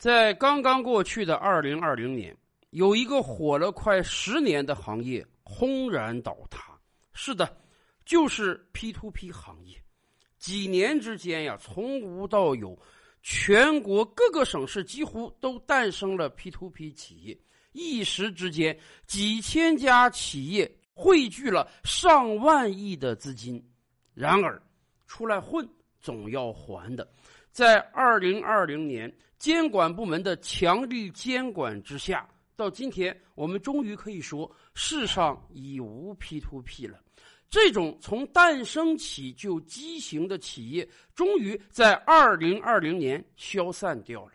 在刚刚过去的二零二零年，有一个火了快十年的行业轰然倒塌。是的，就是 P to P 行业。几年之间呀，从无到有，全国各个省市几乎都诞生了 P to P 企业。一时之间，几千家企业汇聚了上万亿的资金。然而，出来混总要还的。在二零二零年监管部门的强力监管之下，到今天我们终于可以说世上已无 P to P 了。这种从诞生起就畸形的企业，终于在二零二零年消散掉了。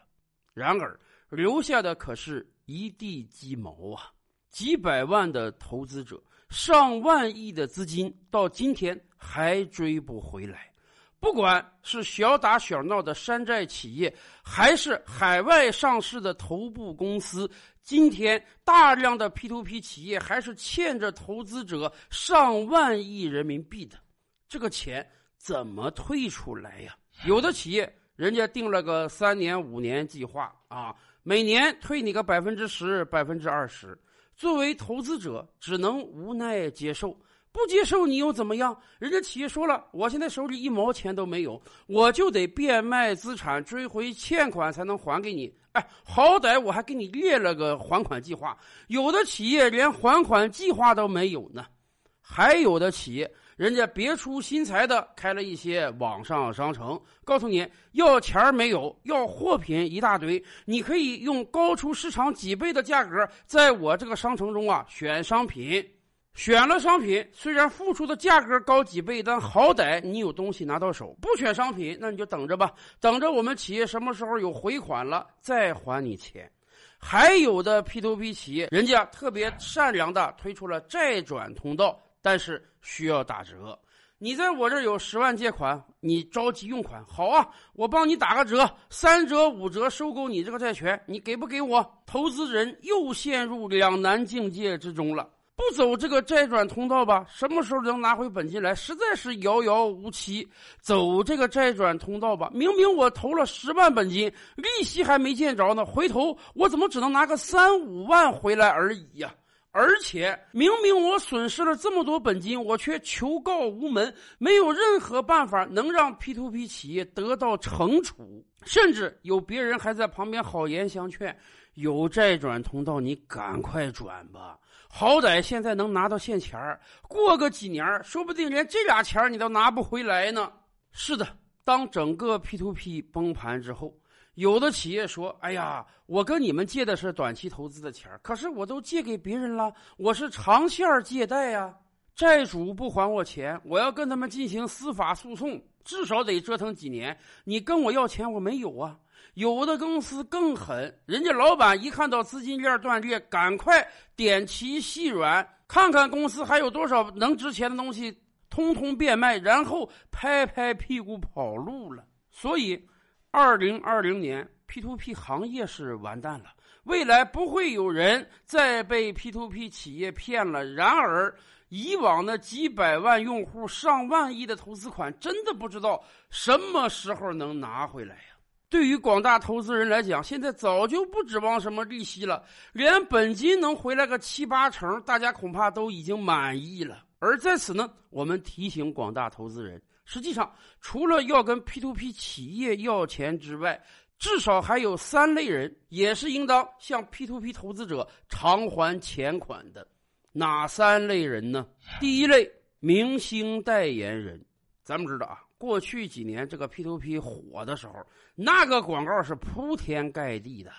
然而，留下的可是一地鸡毛啊！几百万的投资者，上万亿的资金，到今天还追不回来。不管是小打小闹的山寨企业，还是海外上市的头部公司，今天大量的 P to P 企业还是欠着投资者上万亿人民币的。这个钱怎么退出来呀？有的企业人家定了个三年、五年计划啊，每年退你个百分之十、百分之二十，作为投资者只能无奈接受。不接受你又怎么样？人家企业说了，我现在手里一毛钱都没有，我就得变卖资产追回欠款才能还给你。哎，好歹我还给你列了个还款计划。有的企业连还款计划都没有呢，还有的企业人家别出心裁的开了一些网上商城，告诉你要钱没有，要货品一大堆，你可以用高出市场几倍的价格，在我这个商城中啊选商品。选了商品，虽然付出的价格高几倍，但好歹你有东西拿到手。不选商品，那你就等着吧，等着我们企业什么时候有回款了再还你钱。还有的 P to P 企业，人家特别善良的推出了债转通道，但是需要打折。你在我这有十万借款，你着急用款，好啊，我帮你打个折，三折五折收购你这个债权，你给不给我？投资人又陷入两难境界之中了。不走这个债转通道吧，什么时候能拿回本金来，实在是遥遥无期。走这个债转通道吧，明明我投了十万本金，利息还没见着呢，回头我怎么只能拿个三五万回来而已呀？而且明明我损失了这么多本金，我却求告无门，没有任何办法能让 P to P 企业得到惩处，甚至有别人还在旁边好言相劝。有债转通道，你赶快转吧，好歹现在能拿到现钱儿。过个几年，说不定连这俩钱儿你都拿不回来呢。是的，当整个 P to P 崩盘之后，有的企业说：“哎呀，我跟你们借的是短期投资的钱儿，可是我都借给别人了，我是长线借贷呀。债主不还我钱，我要跟他们进行司法诉讼，至少得折腾几年。你跟我要钱，我没有啊。”有的公司更狠，人家老板一看到资金链断裂，赶快点齐细软，看看公司还有多少能值钱的东西，通通变卖，然后拍拍屁股跑路了。所以，二零二零年 P to P 行业是完蛋了，未来不会有人再被 P to P 企业骗了。然而，以往的几百万用户、上万亿的投资款，真的不知道什么时候能拿回来呀。对于广大投资人来讲，现在早就不指望什么利息了，连本金能回来个七八成，大家恐怕都已经满意了。而在此呢，我们提醒广大投资人，实际上除了要跟 P to P 企业要钱之外，至少还有三类人也是应当向 P to P 投资者偿还钱款的。哪三类人呢？第一类，明星代言人。咱们知道啊。过去几年，这个 P to P 火的时候，那个广告是铺天盖地的，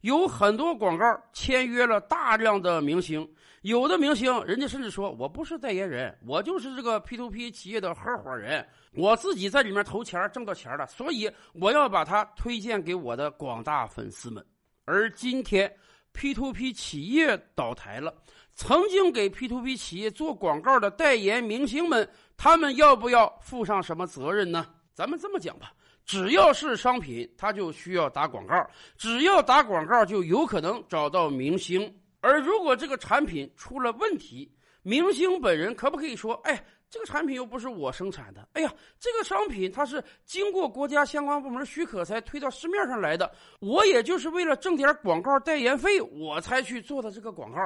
有很多广告签约了大量的明星，有的明星人家甚至说我不是代言人，我就是这个 P to P 企业的合伙人，我自己在里面投钱挣到钱了，所以我要把它推荐给我的广大粉丝们。而今天 P to P 企业倒台了，曾经给 P to P 企业做广告的代言明星们。他们要不要负上什么责任呢？咱们这么讲吧，只要是商品，它就需要打广告；只要打广告，就有可能找到明星。而如果这个产品出了问题，明星本人可不可以说：“哎，这个产品又不是我生产的，哎呀，这个商品它是经过国家相关部门许可才推到市面上来的，我也就是为了挣点广告代言费，我才去做的这个广告。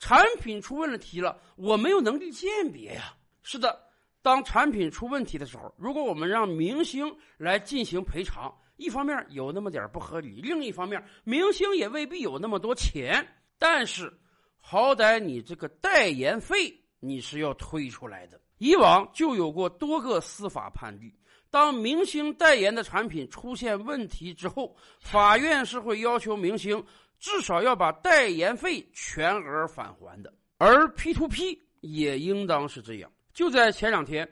产品出问题了，我没有能力鉴别呀。是的，当产品出问题的时候，如果我们让明星来进行赔偿，一方面有那么点不合理，另一方面明星也未必有那么多钱。但是，好歹你这个代言费你是要推出来的。以往就有过多个司法判例，当明星代言的产品出现问题之后，法院是会要求明星至少要把代言费全额返还的。而 P to P 也应当是这样。就在前两天，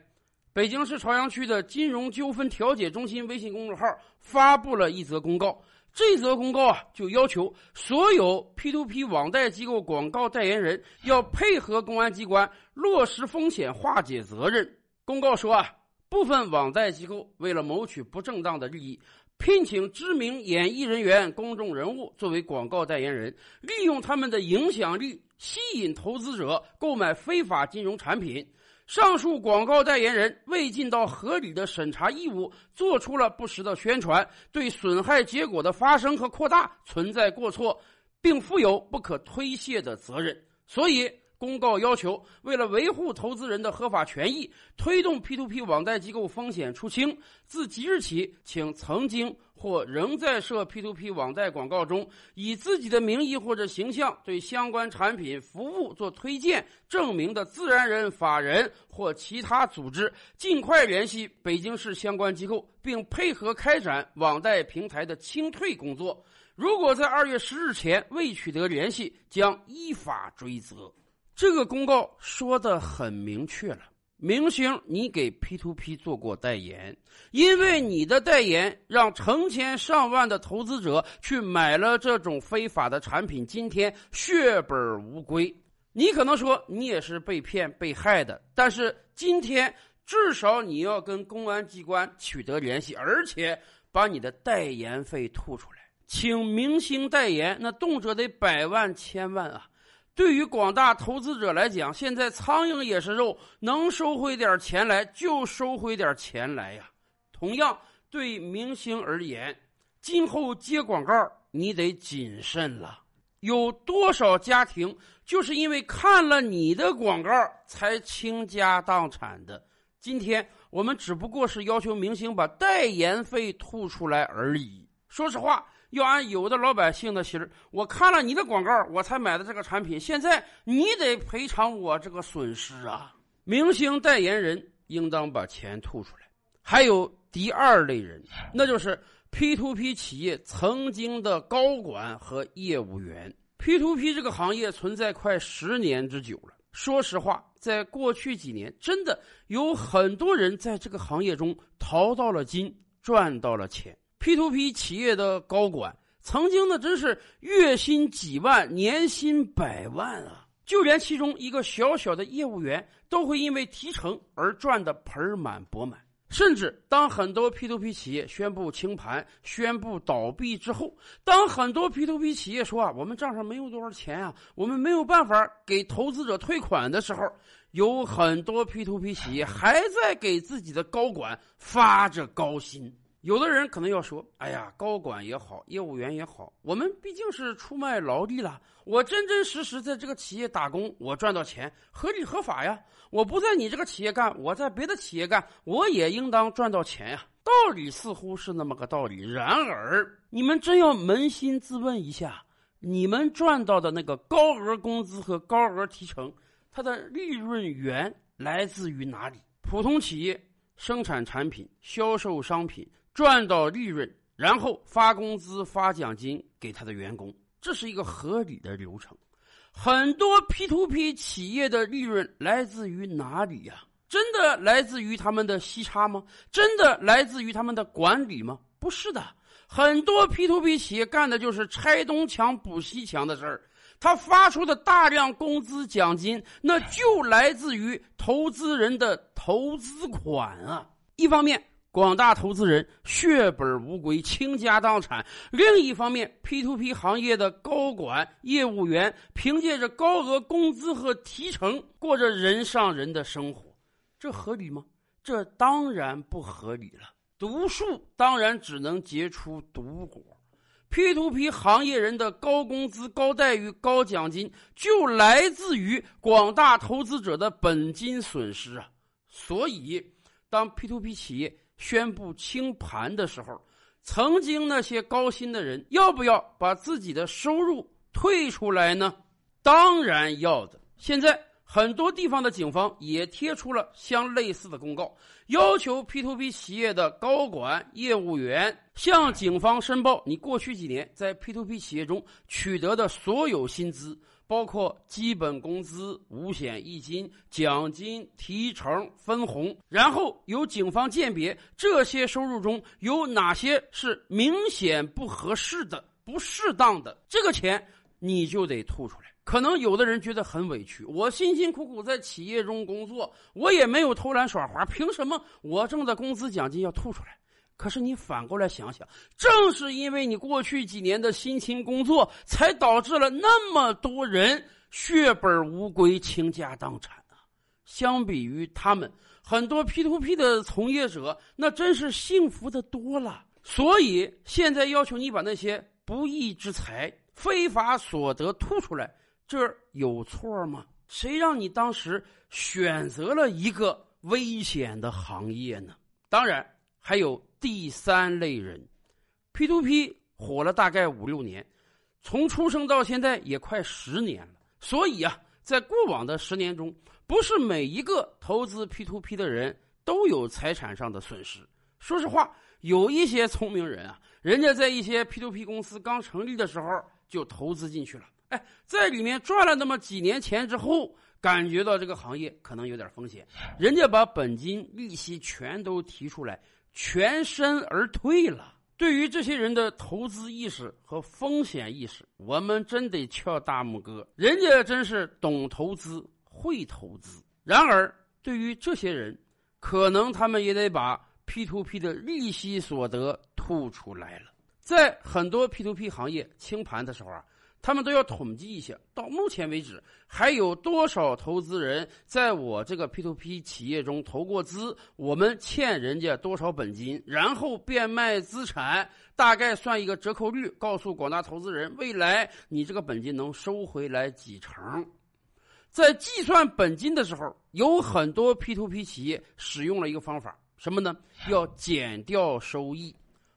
北京市朝阳区的金融纠纷调解中心微信公众号发布了一则公告。这则公告啊，就要求所有 P to P 网贷机构广告代言人要配合公安机关落实风险化解责任。公告说啊，部分网贷机构为了谋取不正当的利益，聘请知名演艺人员、公众人物作为广告代言人，利用他们的影响力吸引投资者购买非法金融产品。上述广告代言人未尽到合理的审查义务，做出了不实的宣传，对损害结果的发生和扩大存在过错，并负有不可推卸的责任。所以。公告要求，为了维护投资人的合法权益，推动 P2P 网贷机构风险出清。自即日起，请曾经或仍在涉 P2P 网贷广告中，以自己的名义或者形象对相关产品、服务做推荐证明的自然人、法人或其他组织，尽快联系北京市相关机构，并配合开展网贷平台的清退工作。如果在二月十日前未取得联系，将依法追责。这个公告说的很明确了，明星，你给 P to P 做过代言，因为你的代言让成千上万的投资者去买了这种非法的产品，今天血本无归。你可能说你也是被骗被害的，但是今天至少你要跟公安机关取得联系，而且把你的代言费吐出来。请明星代言，那动辄得百万千万啊！对于广大投资者来讲，现在苍蝇也是肉，能收回点钱来就收回点钱来呀。同样，对明星而言，今后接广告你得谨慎了。有多少家庭就是因为看了你的广告才倾家荡产的？今天我们只不过是要求明星把代言费吐出来而已。说实话。要按有的老百姓的心儿，我看了你的广告，我才买的这个产品。现在你得赔偿我这个损失啊！明星代言人应当把钱吐出来。还有第二类人，那就是 P to P 企业曾经的高管和业务员。P to P 这个行业存在快十年之久了。说实话，在过去几年，真的有很多人在这个行业中淘到了金，赚到了钱。P to P 企业的高管曾经呢，真是月薪几万，年薪百万啊！就连其中一个小小的业务员，都会因为提成而赚得盆满钵满。甚至当很多 P to P 企业宣布清盘、宣布倒闭之后，当很多 P to P 企业说啊，我们账上没有多少钱啊，我们没有办法给投资者退款的时候，有很多 P to P 企业还在给自己的高管发着高薪。有的人可能要说：“哎呀，高管也好，业务员也好，我们毕竟是出卖劳力了。我真真实实在这个企业打工，我赚到钱，合理合法呀。我不在你这个企业干，我在别的企业干，我也应当赚到钱呀。道理似乎是那么个道理。然而，你们真要扪心自问一下，你们赚到的那个高额工资和高额提成，它的利润源来自于哪里？普通企业生产产品，销售商品。”赚到利润，然后发工资、发奖金给他的员工，这是一个合理的流程。很多 P to P 企业的利润来自于哪里呀？真的来自于他们的息差吗？真的来自于他们的管理吗？不是的，很多 P to P 企业干的就是拆东墙补西墙的事儿。他发出的大量工资奖金，那就来自于投资人的投资款啊。一方面。广大投资人血本无归、倾家荡产；另一方面，P to P 行业的高管、业务员凭借着高额工资和提成，过着人上人的生活。这合理吗？这当然不合理了。毒树当然只能结出毒果。P to P 行业人的高工资、高待遇、高奖金，就来自于广大投资者的本金损失啊！所以，当 P to P 企业宣布清盘的时候，曾经那些高薪的人，要不要把自己的收入退出来呢？当然要的。现在。很多地方的警方也贴出了相类似的公告，要求 P2P 企业的高管、业务员向警方申报你过去几年在 P2P 企业中取得的所有薪资，包括基本工资、五险一金、奖金、提成、分红，然后由警方鉴别这些收入中有哪些是明显不合适的、不适当的，这个钱你就得吐出来。可能有的人觉得很委屈，我辛辛苦苦在企业中工作，我也没有偷懒耍滑，凭什么我挣的工资奖金要吐出来？可是你反过来想想，正是因为你过去几年的辛勤工作，才导致了那么多人血本无归、倾家荡产啊！相比于他们，很多 P to P 的从业者那真是幸福的多了。所以现在要求你把那些不义之财、非法所得吐出来。这有错吗？谁让你当时选择了一个危险的行业呢？当然，还有第三类人，P to P 火了大概五六年，从出生到现在也快十年了。所以啊，在过往的十年中，不是每一个投资 P to P 的人都有财产上的损失。说实话，有一些聪明人啊，人家在一些 P to P 公司刚成立的时候就投资进去了。哎，在里面赚了那么几年钱之后，感觉到这个行业可能有点风险，人家把本金、利息全都提出来，全身而退了。对于这些人的投资意识和风险意识，我们真得翘大拇哥，人家真是懂投资、会投资。然而，对于这些人，可能他们也得把 P to P 的利息所得吐出来了。在很多 P to P 行业清盘的时候啊。他们都要统计一下，到目前为止还有多少投资人在我这个 P to P 企业中投过资，我们欠人家多少本金，然后变卖资产，大概算一个折扣率，告诉广大投资人，未来你这个本金能收回来几成。在计算本金的时候，有很多 P to P 企业使用了一个方法，什么呢？要减掉收益。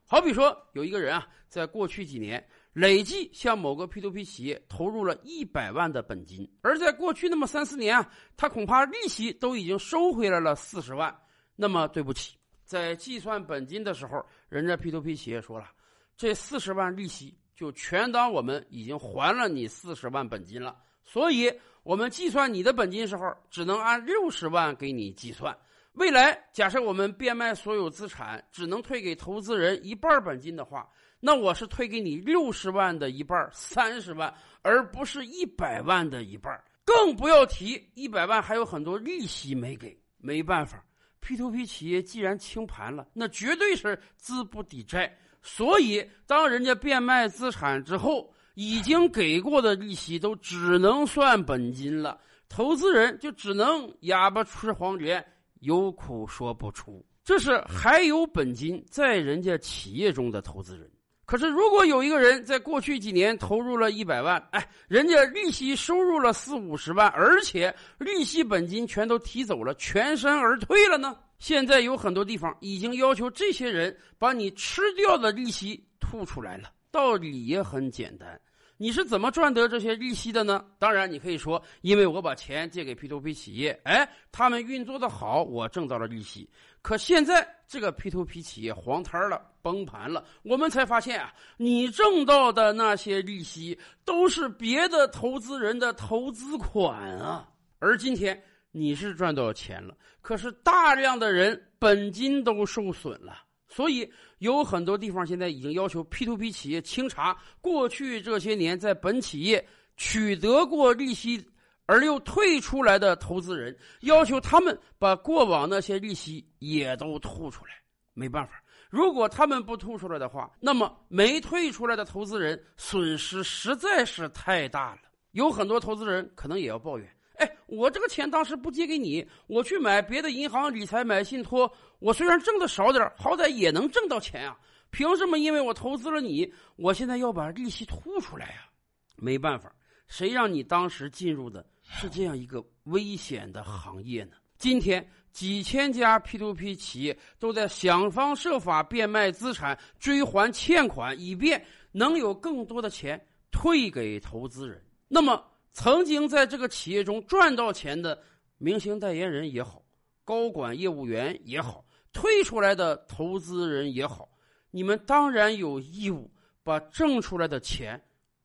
好比说，有一个人啊，在过去几年。累计向某个 P to P 企业投入了一百万的本金，而在过去那么三四年啊，他恐怕利息都已经收回来了四十万。那么对不起，在计算本金的时候，人家 P to P 企业说了，这四十万利息就全当我们已经还了你四十万本金了。所以，我们计算你的本金时候，只能按六十万给你计算。未来假设我们变卖所有资产，只能退给投资人一半本金的话。那我是退给你六十万的一半，三十万，而不是一百万的一半。更不要提一百万还有很多利息没给。没办法，P to P 企业既然清盘了，那绝对是资不抵债。所以，当人家变卖资产之后，已经给过的利息都只能算本金了，投资人就只能哑巴吃黄连，有苦说不出。这是还有本金在人家企业中的投资人。可是，如果有一个人在过去几年投入了一百万，哎，人家利息收入了四五十万，而且利息本金全都提走了，全身而退了呢？现在有很多地方已经要求这些人把你吃掉的利息吐出来了。道理也很简单。你是怎么赚得这些利息的呢？当然，你可以说，因为我把钱借给 P to P 企业，哎，他们运作的好，我挣到了利息。可现在这个 P to P 企业黄摊了，崩盘了，我们才发现啊，你挣到的那些利息都是别的投资人的投资款啊。而今天你是赚到钱了，可是大量的人本金都受损了。所以有很多地方现在已经要求 P to P 企业清查过去这些年在本企业取得过利息而又退出来的投资人，要求他们把过往那些利息也都吐出来。没办法，如果他们不吐出来的话，那么没退出来的投资人损失实在是太大了。有很多投资人可能也要抱怨：哎，我这个钱当时不借给你，我去买别的银行理财、买信托，我虽然挣的少点好歹也能挣到钱啊！凭什么因为我投资了你，我现在要把利息吐出来呀？没办法，谁让你当时进入的是这样一个危险的行业呢？今天几千家 P2P 企业都在想方设法变卖资产、追还欠款，以便能有更多的钱退给投资人。那么，曾经在这个企业中赚到钱的明星代言人也好，高管业务员也好，退出来的投资人也好，你们当然有义务把挣出来的钱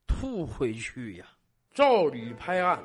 吐回去呀！照理拍案，